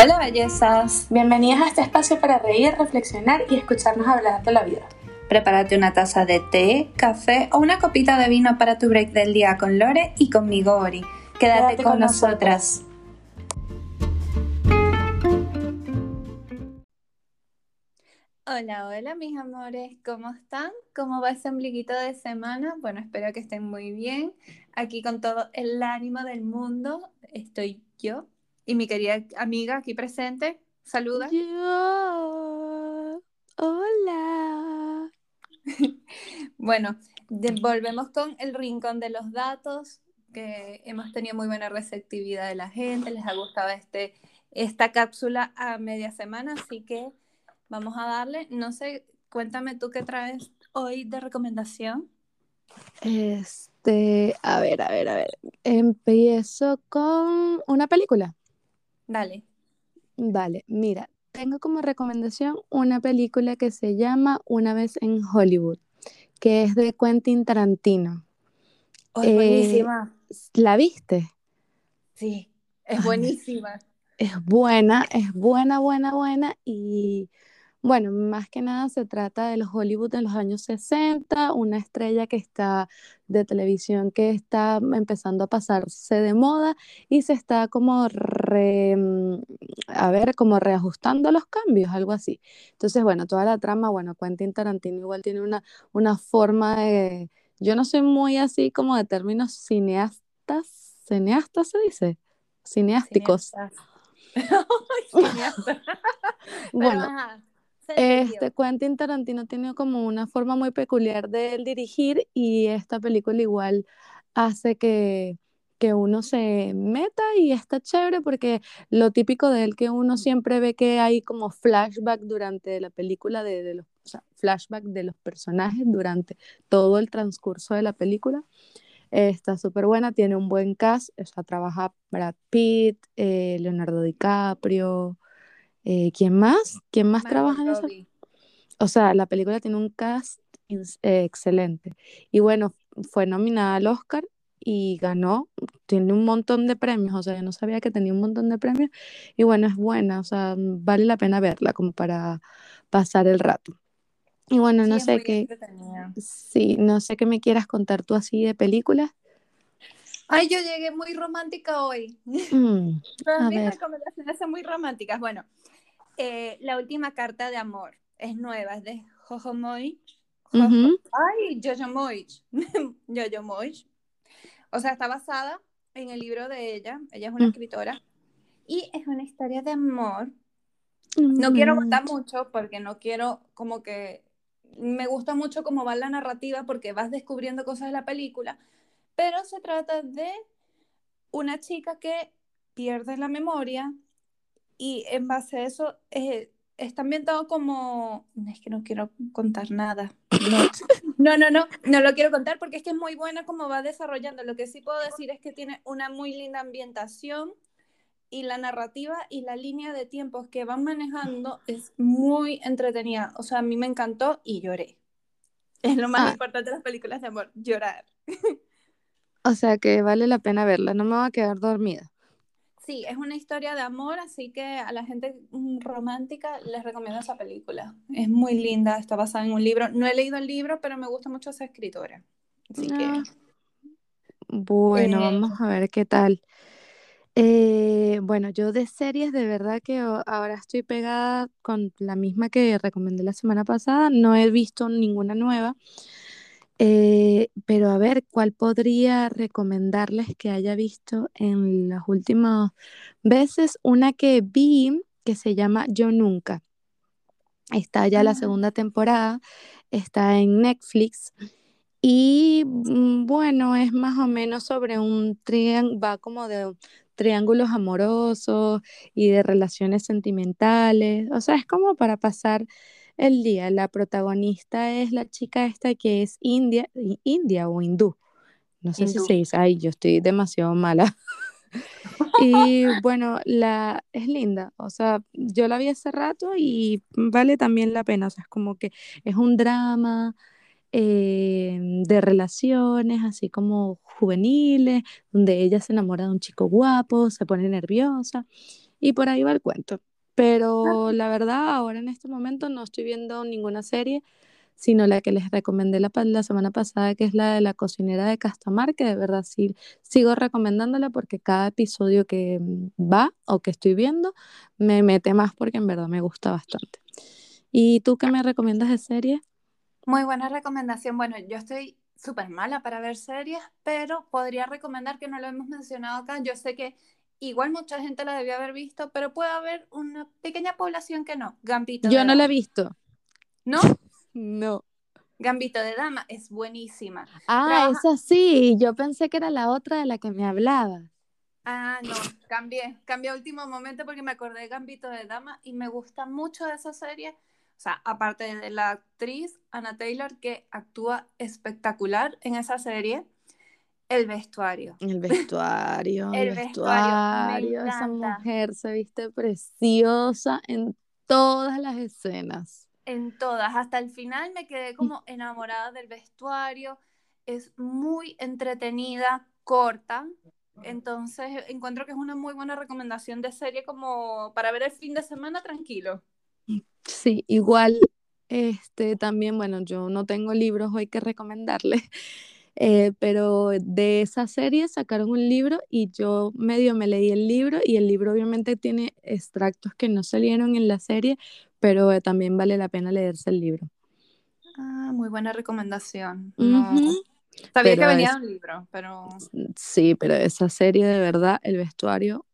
Hola bellezas, Bienvenidas a este espacio para reír, reflexionar y escucharnos hablar de la vida. prepárate una taza de té, café o una copita de vino para tu break del día con Lore y conmigo Ori. Quédate, Quédate con, con nosotras. Hola, hola mis amores, ¿cómo están? ¿Cómo va ese ombliguito de semana? Bueno, espero que estén muy bien. Aquí con todo el ánimo del mundo estoy yo y mi querida amiga aquí presente. Saluda. Yo. Hola. Bueno, volvemos con el rincón de los datos, que hemos tenido muy buena receptividad de la gente, les ha gustado este, esta cápsula a media semana, así que vamos a darle, no sé, cuéntame tú qué traes hoy de recomendación. Este, a ver, a ver, a ver. Empiezo con una película. Dale. Vale, mira, tengo como recomendación una película que se llama Una vez en Hollywood, que es de Quentin Tarantino. Oh, Eh, es buenísima. ¿La viste? Sí, es buenísima. Es buena, es buena, buena, buena y bueno, más que nada se trata de los Hollywood en los años 60, una estrella que está de televisión que está empezando a pasarse de moda y se está como re, mm, a ver, como reajustando los cambios, algo así. Entonces, bueno, toda la trama, bueno, Quentin Tarantino igual tiene una, una forma de, yo no soy muy así como de términos cineastas, cineastas se dice, cineásticos. Cineasta. Ay, cineasta. Pero Bueno, ajá. Este Quentin Tarantino tiene como una forma muy peculiar de él dirigir y esta película igual hace que, que uno se meta y está chévere porque lo típico de él que uno siempre ve que hay como flashback durante la película de, de los o sea, flashback de los personajes durante todo el transcurso de la película. Está súper buena, tiene un buen cast, o sea, trabaja Brad Pitt, eh, Leonardo DiCaprio, eh, ¿quién más? ¿Quién más Margot trabaja en? Robbie. O sea, la película tiene un cast eh, excelente. Y bueno, fue nominada al Oscar y ganó. Tiene un montón de premios. O sea, yo no sabía que tenía un montón de premios. Y bueno, es buena. O sea, vale la pena verla como para pasar el rato. Y bueno, Sí, no sé qué, sí, no sé qué me quieras contar tú así de películas. Ay, yo llegué muy romántica hoy. Mm, Todas mis ver. recomendaciones son muy románticas. Bueno, eh, la última carta de amor es nueva, es de Jojo Moy. Jojo- Ujú, Ay, Jojo Moich. Jojo Moich. O sea, está basada en el libro de ella. Ella es una mm, escritora. Y es una historia de amor. No quiero mm, contar mucho porque no quiero como que... Me gusta mucho cómo va la narrativa porque vas descubriendo cosas de la película. Pero se trata de una chica que pierde la memoria y en base a eso eh, está ambientado como... Es que no quiero contar nada. No. no, no, no, no lo quiero contar porque es que es muy buena como va desarrollando. Lo que sí puedo decir es que tiene una muy linda ambientación y la narrativa y la línea de tiempos que van manejando es muy entretenida. O sea, a mí me encantó y lloré. Es lo más Ah, importante de las películas de amor, llorar. o sea que vale la pena verla. No me voy a quedar dormida. Sí, es una historia de amor, así que a la gente mm, romántica les recomiendo esa película. Es muy linda, está basada en un libro. No he leído el libro, pero me gusta mucho esa escritora. Así que, Ah, bueno, eh, vamos a ver qué tal. Eh, bueno, yo de series de verdad que ahora estoy pegada con la misma que recomendé la semana pasada. No he visto ninguna nueva. Eh, pero a ver, ¿cuál podría recomendarles que haya visto en las últimas veces? Una que vi que se llama Yo Nunca. Está ya la ah, segunda temporada, está en Netflix. Y mm, bueno, es más o menos sobre un triángulo, va como de triángulos amorosos y de relaciones sentimentales. O sea, es como para pasar el día. La protagonista es la chica esta que es india, india o hindú. No sé si se dice, ay, yo estoy demasiado mala. Y bueno, la es linda, o sea, yo la vi hace rato y vale también la pena, o sea, es como que es un drama eh, de relaciones, así como juveniles, donde ella se enamora de un chico guapo, se pone nerviosa y por ahí va el cuento. Pero la verdad, ahora en este momento no estoy viendo ninguna serie, sino la que les recomendé la, la semana pasada, que es la de la cocinera de Castamar, que de verdad sí sigo recomendándola porque cada episodio que mm, va o que estoy viendo me mete más porque en verdad me gusta bastante. ¿Y tú qué me recomiendas de serie? Muy buena recomendación. Bueno, yo estoy súper mala para ver series, pero podría recomendar que no lo hemos mencionado acá. Yo sé que igual mucha gente la debió haber visto, pero puede haber una pequeña población que no. Gambito. Yo no la he visto. ¿No? no. Gambito de Dama es buenísima. Ah, esa sí. Yo pensé que era la otra de la que me hablabas. Ah, no, cambié, cambié a último momento porque me acordé de Gambito de Dama y me gusta mucho de esa serie o sea, aparte de la actriz Anna Taylor, que actúa espectacular en esa serie, el vestuario. El vestuario, el, vestuario. esa mujer se viste preciosa en todas las escenas. En todas, hasta el final me quedé como enamorada del vestuario. Es muy entretenida, corta. Entonces encuentro que es una muy buena recomendación de serie como para ver el fin de semana tranquilo. Sí, igual, este, también, bueno, yo no tengo libros hoy que recomendarles, eh, pero de esa serie sacaron un libro y yo medio me leí el libro y el libro obviamente tiene extractos que no salieron en la serie, pero eh, también vale la pena leerse el libro. Ah, muy buena recomendación. Sabía que venía un libro, pero... Sí, pero esa serie de verdad, el vestuario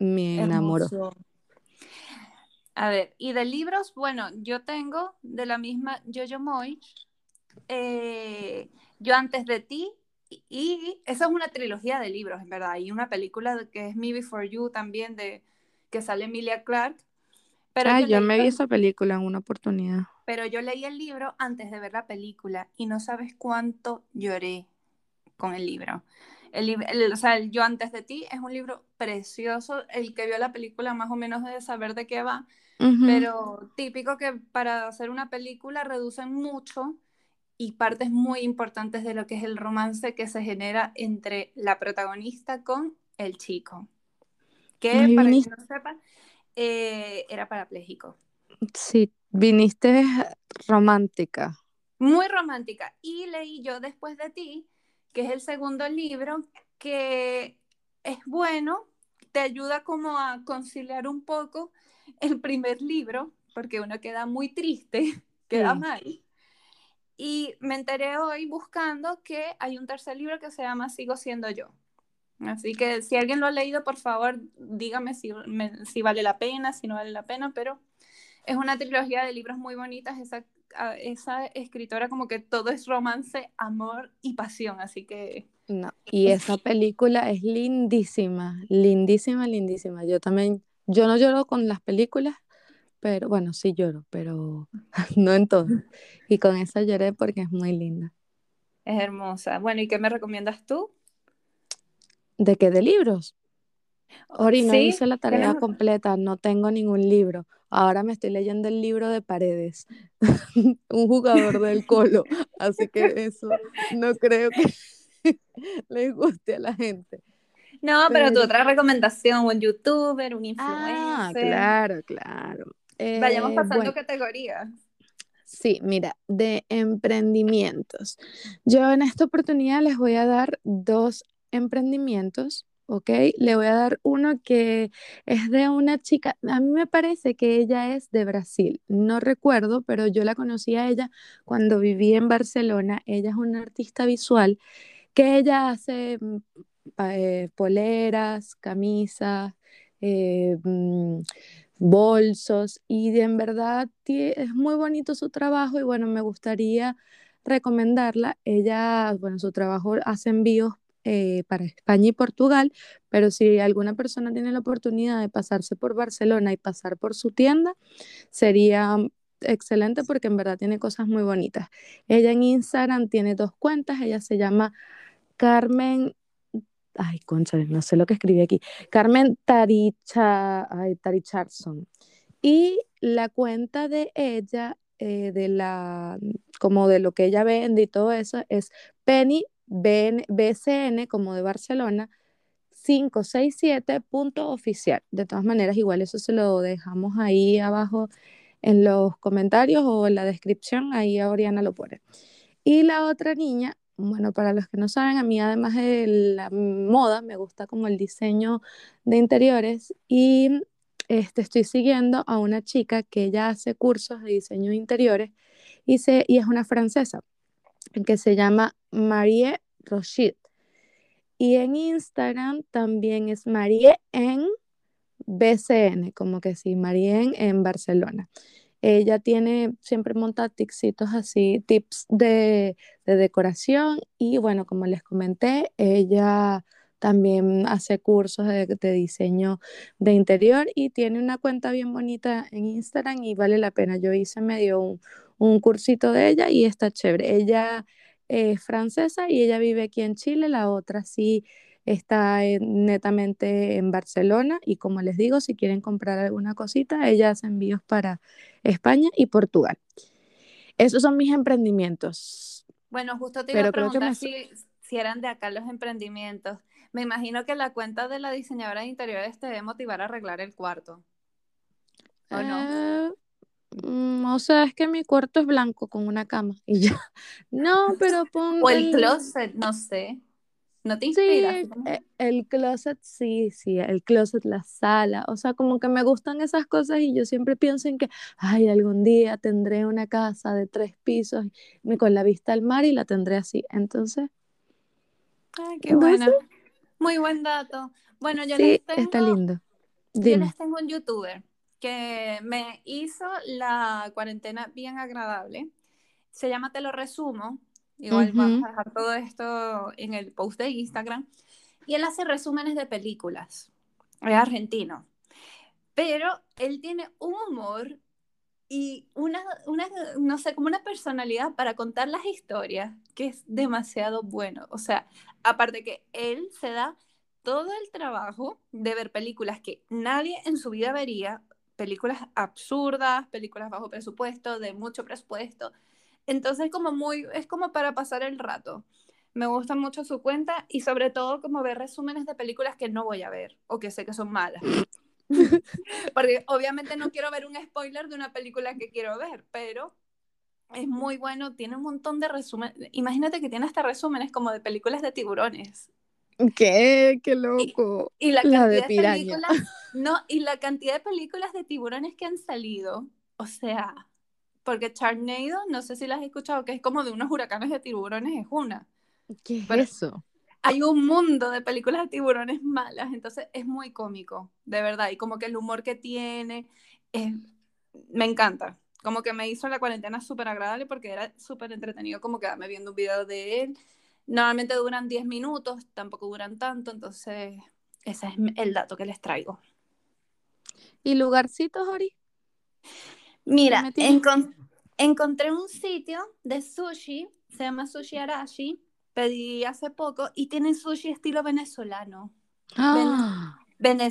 me enamoró. A ver, y de libros, bueno, yo tengo de la misma Jojo Moy, eh, Yo antes de ti, y, esa es una trilogía de libros, en verdad, y una película que es Me Before You también, de que sale Emilia Clark. Pero ah, yo, me vi esa película en una oportunidad. Pero yo leí el libro antes de ver la película y no sabes cuánto lloré con el libro. El, o sea, el Yo antes de ti es un libro precioso. El que vio la película más o menos debe saber de qué va. Pero típico que para hacer una película reducen mucho y partes muy importantes de lo que es el romance que se genera entre la protagonista con el chico. Que, para quien no sepa, eh, era parapléjico. Sí, viniste romántica. Muy romántica. Y leí yo después de ti que es el segundo libro, que es bueno, te ayuda como a conciliar un poco el primer libro, porque uno queda muy triste, queda mal. Y me enteré hoy buscando que hay un tercer libro que se llama Sigo siendo yo. Así que si alguien lo ha leído, por favor, dígame si, si vale la pena, si no vale la pena, pero es una trilogía de libros muy bonitas. Esa esa escritora como que todo es romance, amor y pasión, así que... No, y esa película es lindísima, lindísima, lindísima. Yo también, yo no lloro con las películas, pero bueno, sí lloro, pero no en todo. Y con esa lloré porque es muy linda. Es hermosa. Bueno, ¿y qué me recomiendas tú? ¿De qué? ¿De libros? Ori, no hice la tarea completa, no tengo ningún libro. Ahora me estoy leyendo el libro de Paredes, un jugador del Colo, así que eso no creo que le guste a la gente. No, pero, tu otra recomendación, un youtuber, un ah, influencer. Ah, claro, claro. Vayamos eh, pasando categorías. Sí, mira, de emprendimientos. Yo en esta oportunidad les voy a dar dos emprendimientos ¿ok? Le voy a dar uno que es de una chica, a mí me parece que ella es de Brasil, no recuerdo, pero yo la conocí a ella cuando viví en Barcelona. Ella es una artista visual que ella hace mm, eh, poleras, camisas, eh, mm, bolsos y en verdad es muy bonito su trabajo y bueno, me gustaría recomendarla. Ella, bueno, su trabajo hace envíos eh, para España y Portugal, pero si alguna persona tiene la oportunidad de pasarse por Barcelona y pasar por su tienda, sería excelente porque en verdad tiene cosas muy bonitas. Ella en Instagram tiene dos cuentas, ella se llama Carmen, ay, concha, no sé lo que escribí aquí, Carmen Taricha, ay, Taricharson. Y la cuenta de ella, eh, de la, como de lo que ella vende y todo eso, es Penny BCN como de Barcelona 567.oficial. De todas maneras, igual eso se lo dejamos ahí abajo en los comentarios o en la descripción, ahí Oriana lo pone. Y la otra niña, bueno, para los que no saben, a mí además de la moda, me gusta como el diseño de interiores y este, estoy siguiendo a una chica que ella hace cursos de diseño de interiores y, se, y es una francesa que se llama Marie Rochit. Y en Instagram también es Marie en BCN, como que sí, Marie en Barcelona. Ella tiene, siempre monta tixitos así, tips de, de decoración y bueno, como les comenté, ella también hace cursos de, diseño de interior y tiene una cuenta bien bonita en Instagram y vale la pena. Yo hice medio un, un cursito de ella y está chévere. Ella es francesa y ella vive aquí en Chile, la otra sí está netamente en Barcelona y como les digo, si quieren comprar alguna cosita, ella hace envíos para España y Portugal. Esos son mis emprendimientos. Bueno, justo te iba a preguntar si, si eran de acá los emprendimientos. Me imagino que la cuenta de la diseñadora de interiores te debe motivar a arreglar el cuarto. ¿O no? Eh, mm, o sea, es que mi cuarto es blanco con una cama y ya. No, pero pongo. O el closet, no sé. ¿No te inspira? Sí, e, el, closet, sí, sí, el closet, la sala, o sea, como que me gustan esas cosas y yo siempre pienso en que, ay, algún día tendré una casa de tres pisos con la vista al mar y la tendré así, entonces. Ay, qué buena. Muy buen dato. Bueno, yo les tengo, está lindo. Yo les tengo un youtuber que me hizo la cuarentena bien agradable. Se llama Te lo resumo. Igual vamos a dejar todo esto en el post de Instagram. Y él hace resúmenes de películas. Es argentino. Pero él tiene un humor y una, una, no sé, como una personalidad para contar las historias que es demasiado bueno. O sea, aparte que él se da todo el trabajo de ver películas que nadie en su vida vería, películas absurdas, películas bajo presupuesto, de mucho presupuesto. Entonces, como muy, es como para pasar el rato. Me gusta mucho su cuenta y sobre todo como ver resúmenes de películas que no voy a ver o que sé que son malas. Porque obviamente no quiero ver un spoiler de una película que quiero ver, pero es muy bueno, tiene un montón de resúmenes. Imagínate que tiene hasta resúmenes como de películas de tiburones. ¿Qué? ¡Qué loco! Y, la, cantidad de, películas, no, y la cantidad de películas de tiburones que han salido, o sea, porque Charnado, no sé si las has escuchado, que es como de unos huracanes de tiburones, es una. ¿Qué es eso? hay un mundo de películas de tiburones malas, entonces es muy cómico, de verdad, y como que el humor que tiene, me encanta. Como que me hizo la cuarentena súper agradable porque era súper entretenido como quedarme viendo un video de él. Normalmente duran 10 minutos, tampoco duran tanto, entonces ese es el dato que les traigo. ¿Y lugarcitos, Ori? Mira, encontré un sitio de sushi, se llama Sushi Arashi, pedí hace poco y tienen sushi estilo venezolano. Ah.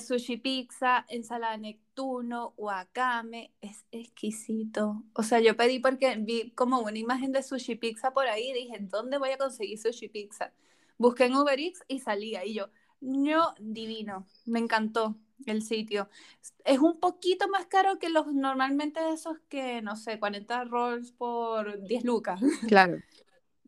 sushi pizza, ensalada de Neptuno, wakame, es exquisito. O sea, yo pedí porque vi como una imagen de sushi pizza por ahí y dije, ¿dónde voy a conseguir sushi pizza? Busqué en Uber Eats y salía y yo, no, divino, me encantó el sitio. Es un poquito más caro que los normalmente esos que, no sé, 40 rolls por 10 lucas. Claro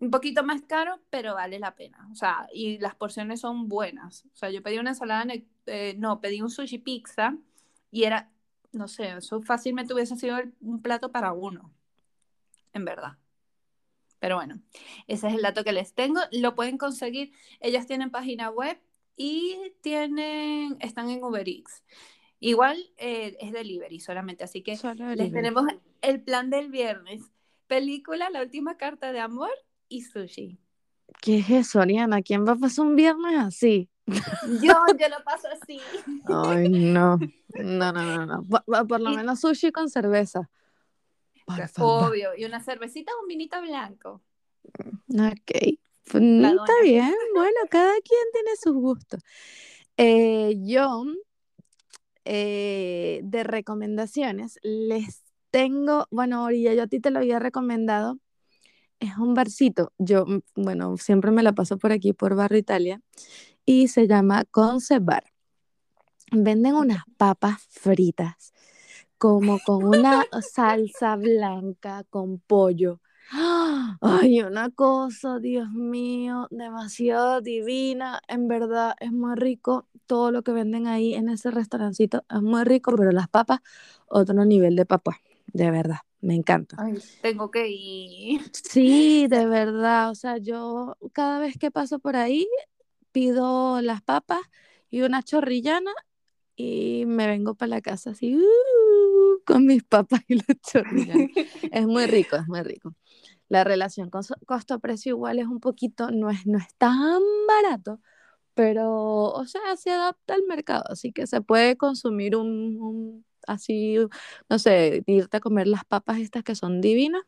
un poquito más caro, pero vale la pena. O sea, y las porciones son buenas. O sea, yo pedí una ensalada, eh, no, pedí un sushi pizza y era, no sé, eso fácilmente hubiese sido un plato para uno, en verdad. Pero bueno, ese es el dato que les tengo. Lo pueden conseguir. Ellas tienen página web y tienen, están en Uber Eats. Igual eh, es delivery solamente, así que les tenemos el plan del viernes. Película La última carta de amor y sushi. ¿Qué es eso, Ariana? ¿Quién va a pasar un viernes así? Yo, yo lo paso así. Ay, no. No, no, no, no. Por, lo menos sushi con cerveza. Obvio. Y una cervecita o un vinito blanco. Ok. Está bien. Bueno, cada quien tiene sus gustos. Eh, yo, eh, de recomendaciones, les tengo, bueno, Orilla, yo a ti te lo había recomendado, es un barcito. Yo, mm, bueno, siempre me la paso por aquí, por Barrio Italia. y se llama Concebar. Venden unas papas fritas, como con una salsa blanca con pollo. Ay, una cosa, Dios mío, demasiado divina. En verdad es muy rico. Todo lo que venden ahí en ese restaurancito es muy rico, pero las papas, otro nivel de papas, de verdad. Me encanta. Ay, tengo que ir. Sí, de verdad. O sea, yo cada vez que paso por ahí pido las papas y una chorrillana y me vengo para la casa así uh, con mis papas y las chorrillanas. es muy rico, es muy rico. La relación costo-precio igual es un poquito, no es, no es tan barato, pero, o sea, se adapta al mercado, así que se puede consumir un así, no sé, irte a comer las papas estas que son divinas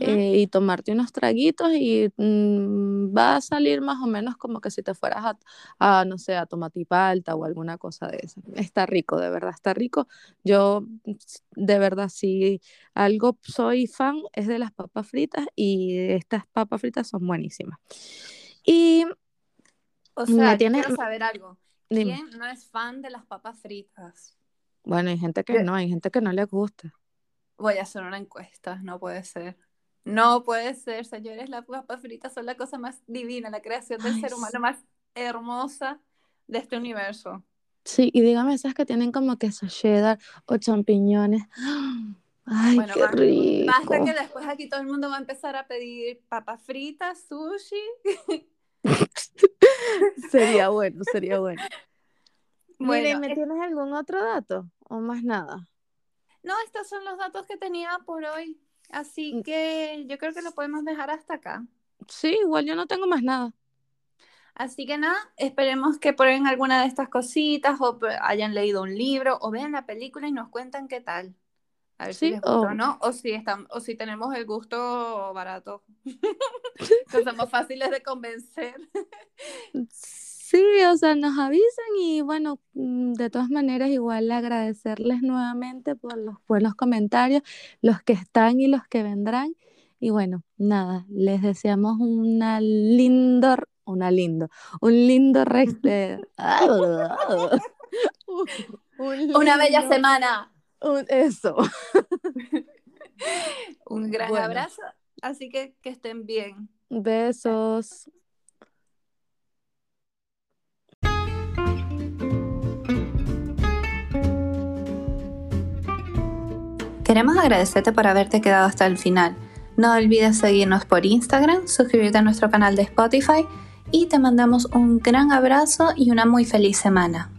eh, y tomarte unos traguitos y mm, va a salir más o menos como que si te fueras a, no sé, a tomatipalta o alguna cosa de eso. Está rico, de verdad, está rico. Yo, de verdad, si algo soy fan es de las papas fritas y estas papas fritas son buenísimas. Y... O sea, quiero saber algo. ¿Quién no es fan de las papas fritas? Bueno, hay gente que no, hay gente que no le gusta. Voy a hacer una encuesta, no puede ser. No puede ser, señores, las papas fritas son la cosa más divina, la creación del ser humano más hermosa de este universo. Sí, y dígame esas que tienen como queso cheddar o champiñones. Ay, qué rico. Basta que después aquí todo el mundo va a empezar a pedir papas fritas, sushi. sería bueno, sería bueno. Bueno, ¿me tienes algún otro dato o más nada? No, estos son los datos que tenía por hoy. Así mm. que yo creo que lo podemos dejar hasta acá. Sí, igual yo no tengo más nada. Así que nada, esperemos que prueben alguna de estas cositas o hayan leído un libro o vean la película y nos cuentan qué tal. A ver si les gusta o no, o si, están, o si tenemos el gusto barato, que somos fáciles de convencer. Sí, o sea, nos avisan y bueno, mm, de todas maneras igual agradecerles nuevamente por los buenos comentarios, los que están y los que vendrán. Y bueno, nada, les deseamos una lindo, una lindo, un lindo resto. una bella semana. eso. un gran abrazo, así que que estén bien. Besos. Queremos agradecerte por haberte quedado hasta el final. No olvides seguirnos por Instagram, suscribirte a nuestro canal de Spotify y te mandamos un gran abrazo y una muy feliz semana.